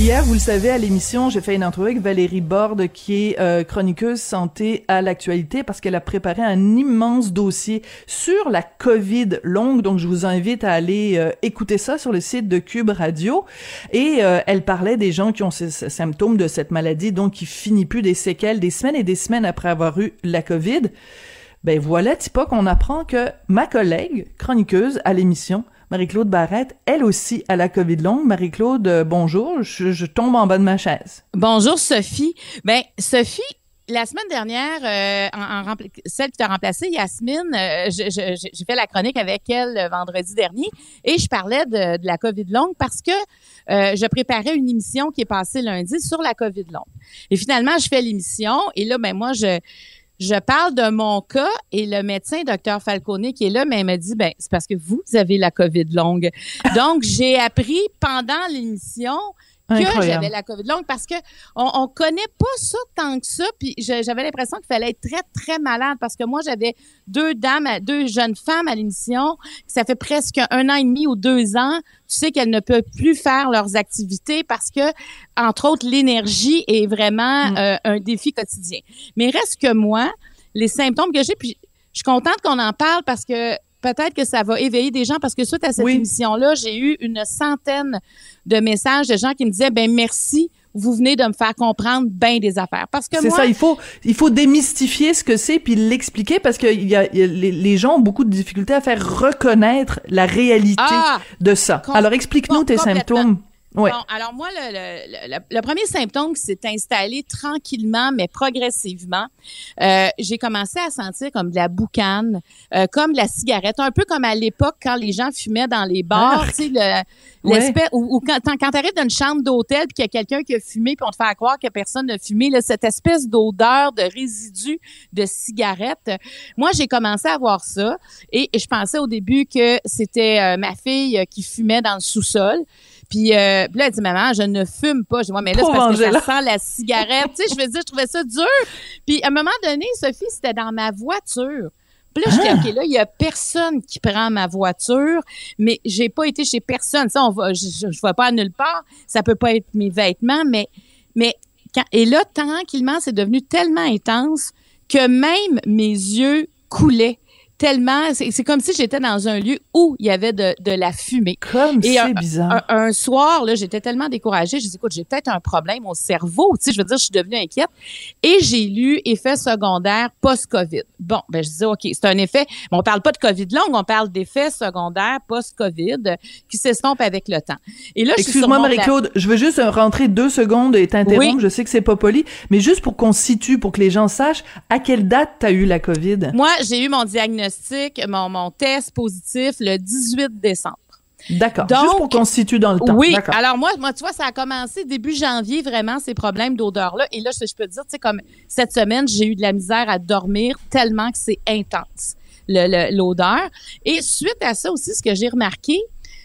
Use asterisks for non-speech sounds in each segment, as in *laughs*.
Hier, vous le savez, à l'émission, j'ai fait une entrevue avec Valérie Borde, qui est euh, chroniqueuse santé à l'actualité, parce qu'elle a préparé un immense dossier sur la COVID longue. Donc, je vous invite à aller euh, écouter ça sur le site de Cube Radio. Et euh, elle parlait des gens qui ont ces, symptômes de cette maladie, donc qui finit plus des séquelles des semaines et des semaines après avoir eu la COVID. Ben voilà, Tipa, qu'on apprend que ma collègue chroniqueuse à l'émission Marie-Claude Barrette, elle aussi à la COVID longue. Marie-Claude, euh, bonjour, je, tombe en bas de ma chaise. Bonjour Sophie. Ben Sophie, la semaine dernière, euh, celle qui t'a remplacée, Yasmine, euh, j'ai fait la chronique avec elle vendredi dernier et je parlais de, de la COVID longue parce que je préparais une émission qui est passée lundi sur la COVID longue. Et finalement, je fais l'émission et là, ben moi, je je parle de mon cas et le médecin, docteur Falcone, qui est là, m'a dit, ben, c'est parce que vous avez la COVID longue. Donc, j'ai appris pendant l'émission que j'avais la COVID longue parce que on, on connaît pas ça tant que ça. Puis j'avais l'impression qu'il fallait être très, très malade parce que moi, j'avais deux dames, deux jeunes femmes à l'émission. Ça fait presque un an et demi ou deux ans. Tu sais qu'elles ne peuvent plus faire leurs activités parce que, entre autres, l'énergie est vraiment mm. euh, un défi quotidien. Mais reste que moi, les symptômes que j'ai, puis je suis contente qu'on en parle parce que peut-être que ça va éveiller des gens parce que suite à cette émission-là, j'ai eu une centaine de messages de gens qui me disaient ben merci vous venez de me faire comprendre bien des affaires. Parce que c'est ça, il faut il faut démystifier ce que c'est puis l'expliquer parce que il y a, les, gens ont beaucoup de difficultés à faire reconnaître la réalité ah! de ça. Alors explique-nous tes symptômes. Ouais. Bon, alors moi, le, le, le, premier symptôme qui s'est installé tranquillement, mais progressivement, euh, j'ai commencé à sentir comme de la boucane, euh, comme de la cigarette, un peu comme à l'époque quand les gens fumaient dans les bars, ah! tu sais, *laughs* l'espèce, ou, ou, quand, quand tu arrives dans une chambre d'hôtel puis qu'il y a quelqu'un qui a fumé puis on te fait croire que personne n'a fumé, là, cette espèce d'odeur de résidus de cigarette. Moi, j'ai commencé à voir ça et, je pensais au début que c'était euh, ma fille qui fumait dans le sous-sol. Puis, euh, là, elle dit, maman, je ne fume pas. Je dis, mais là, c'est parce que ça sent la cigarette. tu sais, je veux dire, je trouvais ça dur. Puis, à un moment donné, Sophie, c'était dans ma voiture. Puis là, je dis, ah! OK, là, il y a personne qui prend ma voiture, mais j'ai pas été chez personne. Ça, on va, je, je, vais pas à nulle part. Ça peut pas être mes vêtements, mais, mais, quand, et là, tranquillement, c'est devenu tellement intense que même mes yeux coulaient tellement, c'est comme si j'étais dans un lieu où il y avait de, de la fumée. Comme c'est bizarre. Un, soir, là, j'étais tellement découragée, je dis, écoute, j'ai peut-être un problème au cerveau, tu sais, je veux dire, je suis devenue inquiète. Et j'ai lu effet secondaire post-COVID. Bon, ben, je disais, OK, c'est un effet, on parle pas de COVID long, on parle d'effets secondaires post-COVID qui s'estompent avec le temps. Et là, Excuse-moi, Marie-Claude, je veux juste rentrer deux secondes et t'interrompre. Je sais que c'est pas poli, mais juste pour qu'on situe, pour que les gens sachent, à quelle date t'as eu la COVID? Moi, j'ai eu mon diagnostic mon, mon test positif le 18 décembre. D'accord. Juste pour qu'on se situe dans le temps. Oui. Alors moi, moi, tu vois, ça a commencé début janvier vraiment ces problèmes d'odeur-là. Et là, je, je peux te dire, tu sais, comme cette semaine, j'ai eu de la misère à dormir tellement que c'est intense l'odeur. Et suite à ça aussi, ce que j'ai remarqué,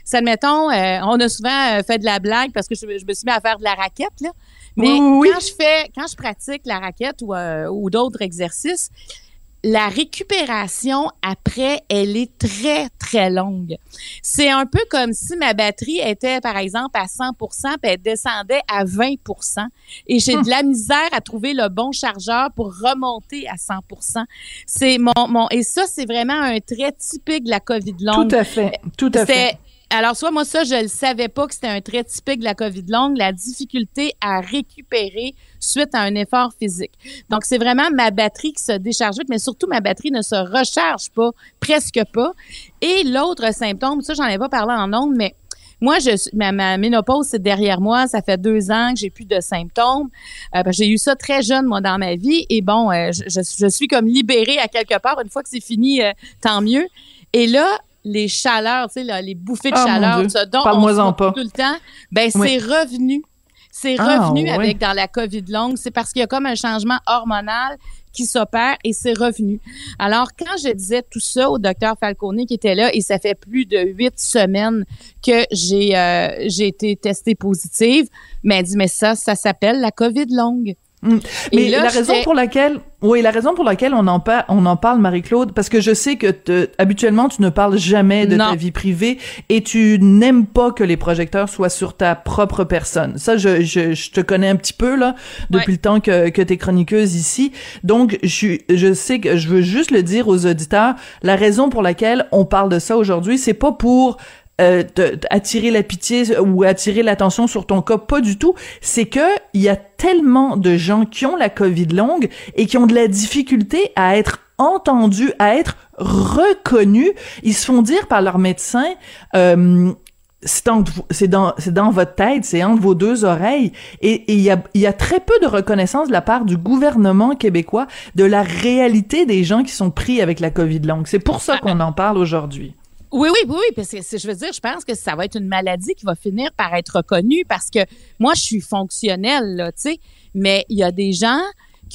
c'est admettons, euh, on a souvent euh, fait de la blague parce que je, me suis mis à faire de la raquette là. Mais quand je fais, quand je pratique la raquette ou, euh, ou d'autres exercices, la récupération après, elle est très, très longue. C'est un peu comme si ma batterie était, par exemple, à 100% puis elle descendait à 20% et j'ai de la misère à trouver le bon chargeur pour remonter à 100 C'est mon, mon, et ça, c'est vraiment un trait typique de la COVID longue. Tout à fait. Tout à fait. Alors, soit moi, ça, je ne savais pas que c'était un trait typique de la COVID longue, la difficulté à récupérer suite à un effort physique. Donc, c'est vraiment ma batterie qui se décharge vite, mais surtout ma batterie ne se recharge pas, presque pas. Et l'autre symptôme, ça, j'en ai pas parlé en ondes, mais moi, ma, ménopause, c'est derrière moi. Ça fait deux ans que j'ai plus de symptômes. Euh, j'ai eu ça très jeune, moi, dans ma vie. Et bon, euh, je, je, suis comme libérée à quelque part. Une fois que c'est fini, euh, tant mieux. Et là, les chaleurs, tu sais, les bouffées de ah, chaleur, dont on pas. tout le temps, ben c'est revenu. C'est ah, revenu avec dans la COVID longue. C'est parce qu'il y a comme un changement hormonal qui s'opère et c'est revenu. Alors, quand je disais tout ça au docteur Falcone qui était là, et ça fait plus de huit semaines que j'ai euh, j'ai été testée positive, mais elle dit, mais ça, ça s'appelle la COVID longue. Mm. Mais la raison pour laquelle, oui, la raison pour laquelle on en, parle, on en parle, Marie-Claude, parce que je sais que habituellement tu ne parles jamais de ta vie privée et tu n'aimes pas que les projecteurs soient sur ta propre personne. Ça, je, je, je te connais un petit peu là depuis le temps que que t'es chroniqueuse ici. Donc, je je sais que je veux juste le dire aux auditeurs. La raison pour laquelle on parle de ça aujourd'hui, c'est pas pour euh, attirer la pitié ou attirer l'attention sur ton cas, pas du tout. C'est que il y a tellement de gens qui ont la COVID longue et qui ont de la difficulté à être entendus, à être reconnus. Ils se font dire par leur médecin. Euh, c'est dans, dans votre tête, c'est entre vos deux oreilles. Et il y a, y a très peu de reconnaissance de la part du gouvernement québécois de la réalité des gens qui sont pris avec la COVID longue. C'est pour ça qu'on en parle aujourd'hui. Oui, oui, oui, parce que je veux dire, je pense que ça va être une maladie qui va finir par être reconnue parce que moi, je suis fonctionnelle, là, tu sais, mais il y a des gens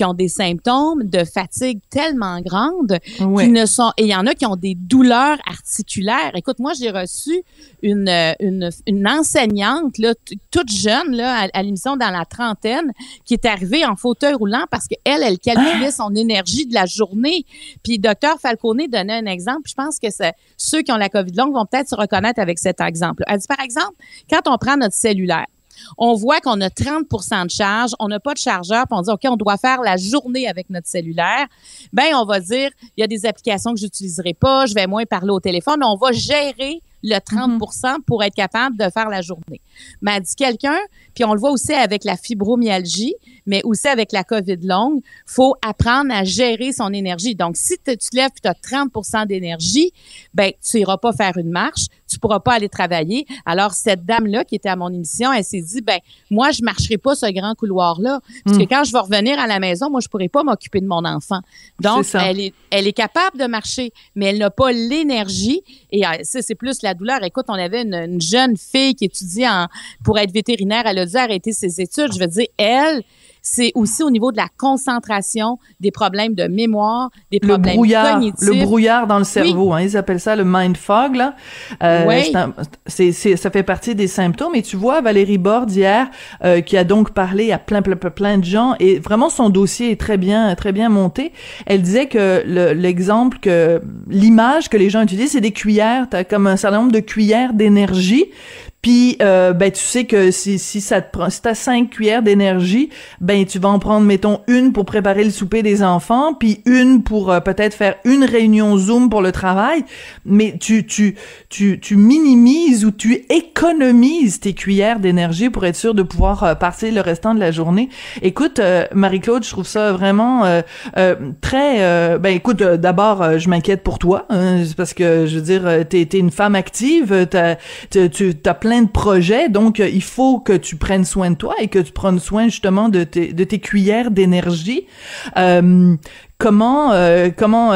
qui ont des symptômes de fatigue tellement grandes qui ne sont et il y en a qui ont des douleurs articulaires. Écoute, moi j'ai reçu une, une, une enseignante là toute jeune là à, l'émission dans la trentaine qui est arrivée en fauteuil roulant parce qu'elle elle calculait ah! son énergie de la journée. Puis docteur Falcone donnait un exemple, je pense que ceux qui ont la Covid longue vont peut-être se reconnaître avec cet exemple. Elle dit par exemple, quand on prend notre cellulaire on voit qu'on a 30% de charge, on n'a pas de chargeur, puis on dit, OK, on doit faire la journée avec notre cellulaire. Ben, on va dire, il y a des applications que j'utiliserai pas, je vais moins parler au téléphone, on va gérer le 30 mhm. pour être capable de faire la journée. M'a dit quelqu'un, puis on le voit aussi avec la fibromyalgie, mais aussi avec la COVID longue, faut apprendre à gérer son énergie. Donc, si tu te lèves et tu as 30 d'énergie, ben tu iras pas faire une marche, tu pourras pas aller travailler. Alors, cette dame-là qui était à mon émission, elle s'est dit, ben moi, je marcherai pas ce grand couloir-là, parce que hmm. quand je vais revenir à la maison, moi, je pourrai pas m'occuper de mon enfant. Donc, elle est, elle est capable de marcher, mais elle n'a pas l'énergie. Et euh, ça, c'est plus la douleur. Écoute, on avait une, jeune fille qui étudie en, pour être vétérinaire. Elle a dû arrêter ses études. Je veux dire, elle, c'est aussi au niveau de la concentration, des problèmes de mémoire, des problèmes le brouillard, cognitifs. Le brouillard dans le cerveau, hein, ils appellent ça le mind fog. Là. Euh, oui. c'est, c'est, ça fait partie des symptômes. Et tu vois, Valérie Borde hier, euh, qui a donc parlé à plein, plein, plein de gens, et vraiment son dossier est très bien, très bien monté. Elle disait que l'exemple que l'image que les gens utilisent, c'est des cuillères. T'as comme un certain nombre de cuillères d'énergie. Puis euh, ben tu sais que si, si ça te prend si t'as cinq cuillères d'énergie, ben tu vas en prendre mettons une pour préparer le souper des enfants, puis une pour euh, peut-être faire une réunion Zoom pour le travail, mais tu tu tu tu minimises ou tu économises tes cuillères d'énergie pour être sûr de pouvoir euh, passer le restant de la journée. Écoute euh, Marie-Claude, je trouve ça vraiment très ben écoute d'abord je m'inquiète pour toi hein, parce que je veux dire t'es es une femme active, t'as tu t'as plein plein de projets, donc euh, il faut que tu prennes soin de toi et que tu prennes soin justement de tes, de tes cuillères d'énergie. Euh, comment, euh, comment,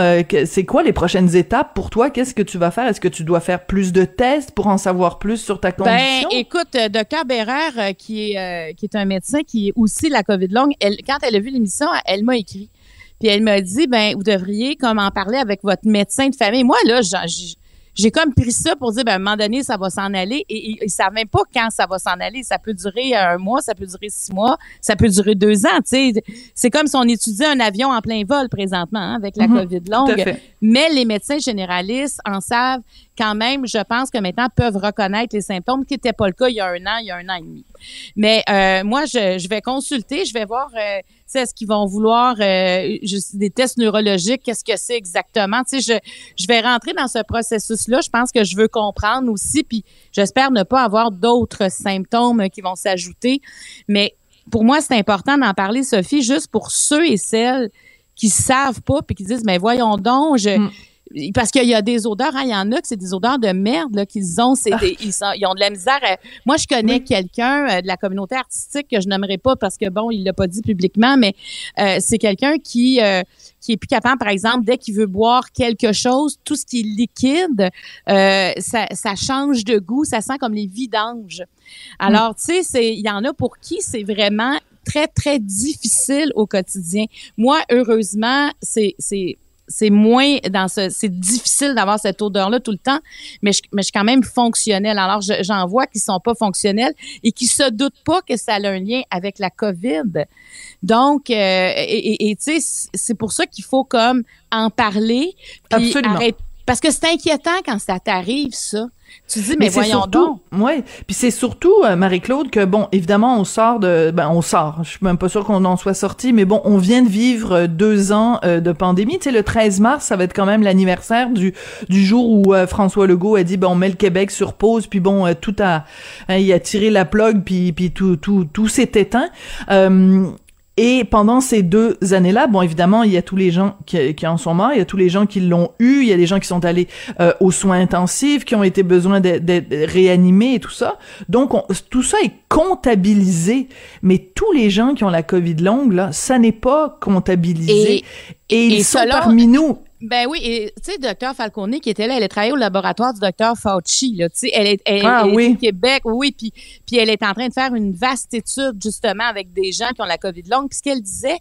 c'est quoi les prochaines étapes pour toi? Qu'est-ce que tu vas faire? Est-ce que tu dois faire plus de tests pour en savoir plus sur ta ben, condition? Ben, écoute, docteur Bérard, qui est qui est un médecin qui est aussi la COVID longue, elle, quand elle a vu l'émission, elle m'a écrit. Puis elle m'a dit, ben, vous devriez comme en parler avec votre médecin de famille. Moi, là, j'ai j'ai comme pris ça pour dire, ben, à un moment donné, ça va s'en aller. Et ils savent même pas quand ça va s'en aller. Ça peut durer un mois, ça peut durer six mois, ça peut durer deux ans. Tu sais, c'est comme si on étudiait un avion en plein vol présentement hein, avec la mhm. COVID longue. Mais les médecins généralistes en savent quand même, je pense que maintenant peuvent reconnaître les symptômes, qui n'était pas le cas il y a un an, il y a un an et demi. Mais euh, moi, je, vais consulter, je vais voir euh, est-ce qu'ils vont vouloir euh, des tests neurologiques, qu'est-ce que c'est exactement? Tu sais, je, je vais rentrer dans ce processus-là. Je pense que je veux comprendre aussi, puis j'espère ne pas avoir d'autres symptômes qui vont s'ajouter. Mais pour moi, c'est important d'en parler, Sophie, juste pour ceux et celles qui savent pas puis qui disent mais voyons donc je mm parce qu'il y a des odeurs, hein, il y en a que c'est des odeurs de merde qu'ils ont, c'est ah. ils, ont de la misère. moi, je connais quelqu'un euh, de la communauté artistique que je n'aimerais pas parce que bon, il l'a pas dit publiquement, mais euh, c'est quelqu'un qui euh, qui est plus capable, par exemple, dès qu'il veut boire quelque chose, tout ce qui est liquide, ça, ça change de goût, ça sent comme les vidanges. Alors, mm. tu sais, il y en a pour qui c'est vraiment très, très difficile au quotidien. Moi, heureusement, c'est, c'est, moins dans ce c'est difficile d'avoir cette odeur là tout le temps mais je, mais je suis quand même fonctionnelle alors j'en vois qui sont pas fonctionnels et qui se doutent pas que ça a un lien avec la Covid donc euh, et tu sais c'est pour ça qu'il faut comme en parler puis Absolument. Parce que c'est inquiétant quand ça t'arrive ça tu dis, mais, voyons surtout, donc. Ouais. Puis c'est surtout, euh, Marie-Claude, que bon, évidemment, on sort de, ben, on sort. Je suis même pas sûre qu'on en soit sorti, mais bon, on vient de vivre euh, deux ans euh, de pandémie. Tu sais, le 13 mars, ça va être quand même l'anniversaire du, du jour où François Legault a dit, ben, on met le Québec sur pause, puis bon, tout a, hein, il a tiré la plug, puis, puis tout, tout, tout s'est éteint. Et pendant ces deux années-là, bon, évidemment, il y a tous les gens qui, qui, en sont morts, il y a tous les gens qui l'ont eu, il y a des gens qui sont allés euh, aux soins intensifs, qui ont été besoin d'être réanimés et tout ça. Donc, on, tout ça est comptabilisé, mais tous les gens qui ont la COVID longue, là, ça n'est pas comptabilisé. Et, et ils sont parmi nous. Ben oui, et tu sais, docteur Falcone qui était là, elle a travaillé au laboratoire du docteur Fauci, là, tu sais, elle est, elle, ah, elle oui. est au Québec, oui, puis puis elle est en train de faire une vaste étude justement avec des gens qui ont la COVID longue. Puis ce qu'elle disait,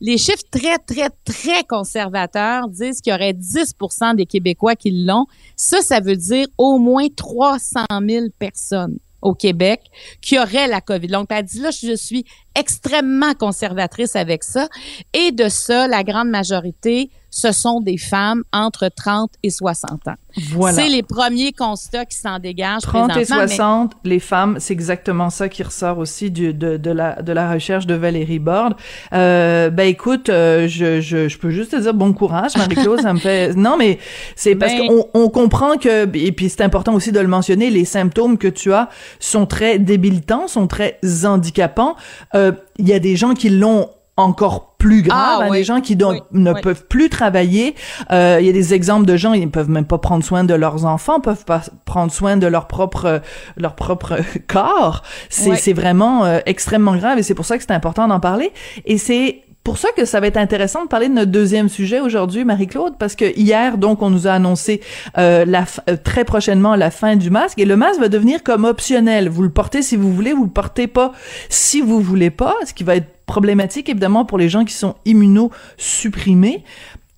les chiffres très, très, très conservateurs disent qu'il y aurait 10% des Québécois qui l'ont. Ça, ça veut dire au moins 300 000 personnes au Québec qui auraient la COVID longue. Elle dit là, je suis extrêmement conservatrice avec ça. Et de ça, la grande majorité, ce sont des femmes entre 30 et 60 ans. Voilà. C'est les premiers constats qui s'en dégagent 30 et 60, mais... les femmes, c'est exactement ça qui ressort aussi du, de, de, la, de la recherche de Valérie Borde. Euh, ben écoute, euh, je, je, je peux juste te dire bon courage, Marie-Claude, ça me fait... *laughs* Non, mais c'est parce qu'on on comprend que, et puis c'est important aussi de le mentionner, les symptômes que tu as sont très débilitants, sont très handicapants. Euh, Il y a des gens qui l'ont encore plus grave, Ah, hein, oui. des gens qui Oui, ne oui. peuvent plus travailler. Euh, Il y a des exemples de gens, ils peuvent même pas prendre soin de leurs enfants, peuvent pas prendre soin de leur propre euh, leur propre *laughs* corps. C'est c'est vraiment euh, extrêmement grave et c'est pour ça que c'est important d'en parler. Et c'est pour ça que ça va être intéressant de parler de notre deuxième sujet aujourd'hui, Marie-Claude, parce que hier, donc, on nous a annoncé euh, la euh, très prochainement la fin du masque et le masque va devenir comme optionnel. Vous le portez si vous voulez, vous le portez pas si vous voulez pas, ce qui va être problématique évidemment pour les gens qui sont immunosupprimés.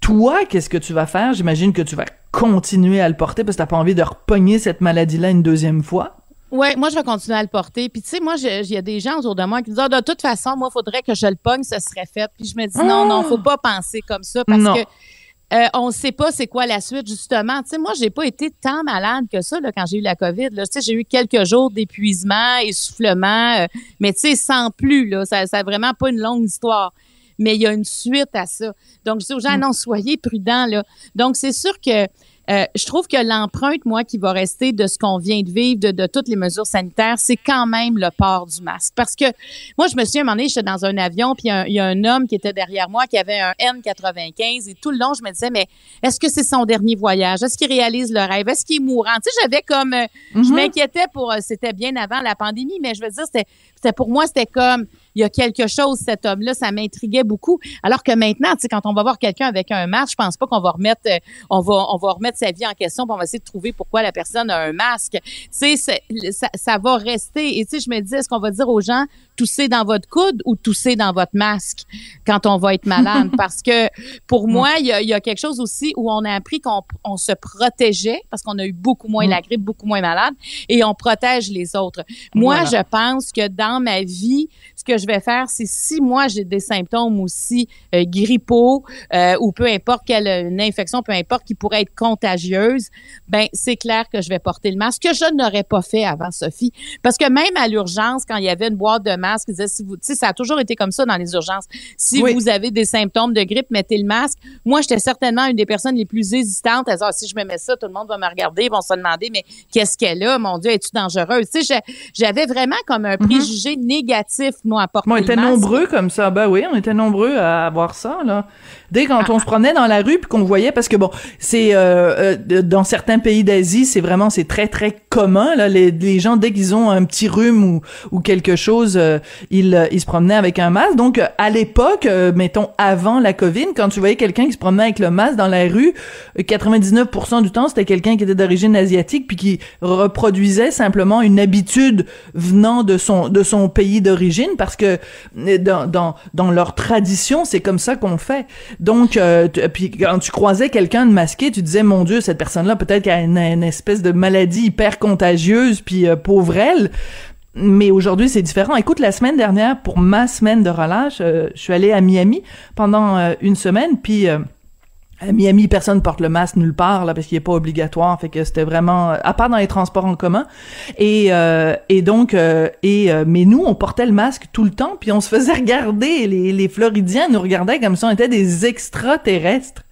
Toi, qu'est-ce que tu vas faire? J'imagine que tu vas continuer à le porter parce que t'as pas envie de repogner cette maladie-là une deuxième fois. Ouais, moi je vais continuer à le porter. Puis tu sais, moi, il y a des gens autour de moi qui me disent Ah, de toute façon, moi, faudrait que je le pogne, ce serait fait. Puis je me dis non, non, faut pas penser comme ça parce Non. que euh, on ne sait pas c'est quoi la suite justement. Tu sais, moi, j'ai pas été tant malade que ça là, quand j'ai eu la COVID. Là. Tu sais, j'ai eu quelques jours d'épuisement, essoufflement, euh, mais tu sais, sans plus là. Ça, ça a vraiment pas une longue histoire. Mais il y a une suite à ça. Donc, je dis aux gens, non, soyez prudents, là. Donc, c'est sûr que euh, je trouve que l'empreinte, moi, qui va rester de ce qu'on vient de vivre, de, de toutes les mesures sanitaires, c'est quand même le port du masque. Parce que moi, je me à un moment donné, j'étais dans un avion, puis il y a un- il y, a un homme qui était derrière moi qui avait un N95, et tout le long, je me disais, mais est-ce que c'est son dernier voyage? Est-ce qu'il réalise le rêve? Est-ce qu'il est mourant? Tu sais, j'avais comme... euh, Je Mhm. m'inquiétais pour... euh, c'était bien avant la pandémie, mais je veux dire, c'était c'était pour moi, c'était comme... Il y a quelque chose, cet homme-là, ça m'intriguait beaucoup. Alors que maintenant, tu sais, quand on va voir quelqu'un avec un masque, je pense pas qu'on va remettre, euh, on va, on va remettre sa vie en question, puis on va essayer de trouver pourquoi la personne a un masque. Tu sais, ça, ça va rester. Et tu sais, je me dis, est-ce qu'on va dire aux gens, toussez dans votre coude ou toussez dans votre masque quand on va être malade? *laughs* Parce que pour moi, il y a, y a quelque chose aussi où on a appris qu'on on se protégeait parce qu'on a eu beaucoup moins la grippe, beaucoup moins malade, et on protège les autres. Moi, Voilà. je pense que dans ma vie, ce que je vais faire, c'est si moi j'ai des symptômes aussi euh, grippaux euh, ou peu importe quelle une infection, peu importe qui pourrait être contagieuse, ben c'est clair que je vais porter le masque que je n'aurais pas fait avant Sophie, parce que même à l'urgence quand il y avait une boîte de masques, ils disaient si vous, tu sais, ça a toujours été comme ça dans les urgences. Si Oui. vous avez des symptômes de grippe, mettez le masque. Moi, j'étais certainement une des personnes les plus hésitantes. À dire, Ah, si je me mets ça, tout le monde va me regarder, ils vont se demander mais qu'est-ce qu'elle a? Mon Dieu, es-tu dangereuse? Tu sais, j'avais vraiment comme un préjugé négatif moi Bon, on le était masque. nombreux comme ça. Ben oui, on était nombreux à avoir ça là. Dès quand on se promenait dans la rue puis qu'on voyait, parce que bon, c'est euh, euh, dans certains pays d'Asie, c'est vraiment c'est très très commun. Là, les, les gens dès qu'ils ont un petit rhume ou, ou quelque chose, euh, ils, ils se promenaient avec un masque. Donc à l'époque, mettons avant la COVID, quand tu voyais quelqu'un qui se promenait avec le masque dans la rue, 99% du temps c'était quelqu'un qui était d'origine asiatique puis qui reproduisait simplement une habitude venant de son de son pays d'origine parce que dans dans dans leur tradition c'est comme ça qu'on fait. Donc puis quand tu croisais quelqu'un de masqué, tu disais mon Dieu cette personne-là peut-être qu'elle a une, espèce de maladie hyper contagieuse, puis euh, pauvre elle. Mais aujourd'hui, c'est différent. Écoute, la semaine dernière, pour ma semaine de relâche, euh, je suis allée à Miami pendant euh, une semaine, puis à Miami, personne porte le masque nulle part là parce qu'il est pas obligatoire, fait que c'était vraiment à part dans les transports en commun. Et et donc et mais nous on portait le masque tout le temps, puis on se faisait *laughs* regarder les les Floridiens nous regardaient comme si on était des extraterrestres.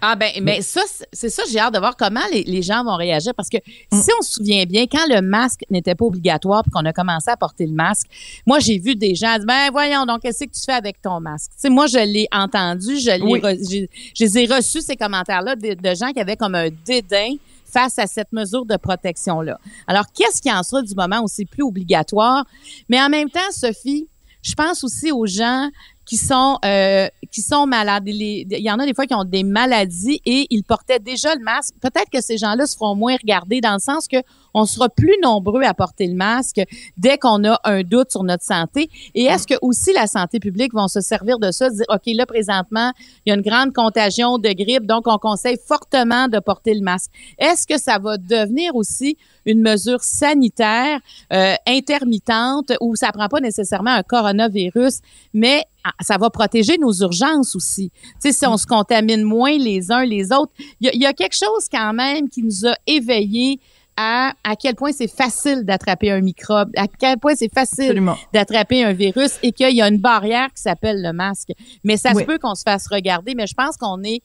Ah ben, mais ça, c'est ça, j'ai hâte de voir comment les, gens vont réagir parce que mm. si on se souvient bien, quand le masque n'était pas obligatoire puis qu'on a commencé à porter le masque, moi j'ai vu des gens dire ben voyons donc qu'est-ce que tu fais avec ton masque? Tu sais, moi je l'ai entendu, je l'ai, je les ai reçus ces commentaires-là de, de gens qui avaient comme un dédain face à cette mesure de protection-là. Alors, qu'est-ce qui en sera du moment où c'est plus obligatoire? Mais en même temps, Sophie, je pense aussi aux gens qui sont euh, qui sont malades. Il y en a des fois qui ont des maladies et ils portaient déjà le masque. Peut-être que ces gens-là se feront moins regarder dans le sens que on sera plus nombreux à porter le masque dès qu'on a un doute sur notre santé. Et est-ce que aussi la santé publique vont se servir de ça, de dire, OK, là, présentement, il y a une grande contagion de grippe, donc on conseille fortement de porter le masque. Est-ce que ça va devenir aussi une mesure sanitaire euh, intermittente où ça prend pas nécessairement un coronavirus, mais ah, ça va protéger nos urgences aussi? Tu sais, si on se contamine moins les uns les autres, il y, y, a quelque chose quand même qui nous a éveillés à à quel point c'est facile d'attraper un microbe, à quel point c'est facile d'attraper un virus et qu'il y a une barrière qui s'appelle le masque. Mais ça se peut qu'on se fasse regarder, mais je pense qu'on est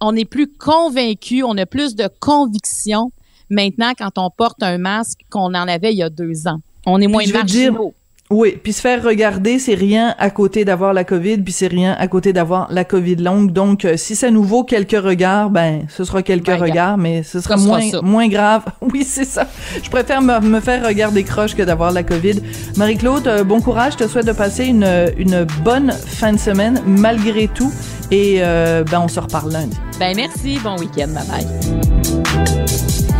on est plus convaincu, on a plus de conviction maintenant quand on porte un masque qu'on en avait il y a deux ans. On est moins marginaux. Oui, puis se faire regarder, c'est rien à côté d'avoir la COVID, puis c'est rien à côté d'avoir la COVID longue. Donc, euh, si ça nous vaut quelques regards, ben, ce sera quelques ben, regards, mais ce sera moins, moins grave. *laughs* Oui, c'est ça. Je préfère me, faire regarder croche que d'avoir la COVID. Marie-Claude, euh, bon courage. Je te souhaite de passer une, une bonne fin de semaine, malgré tout. Et, euh, ben, on se reparle lundi. Ben, merci. Bon week-end. Bye bye.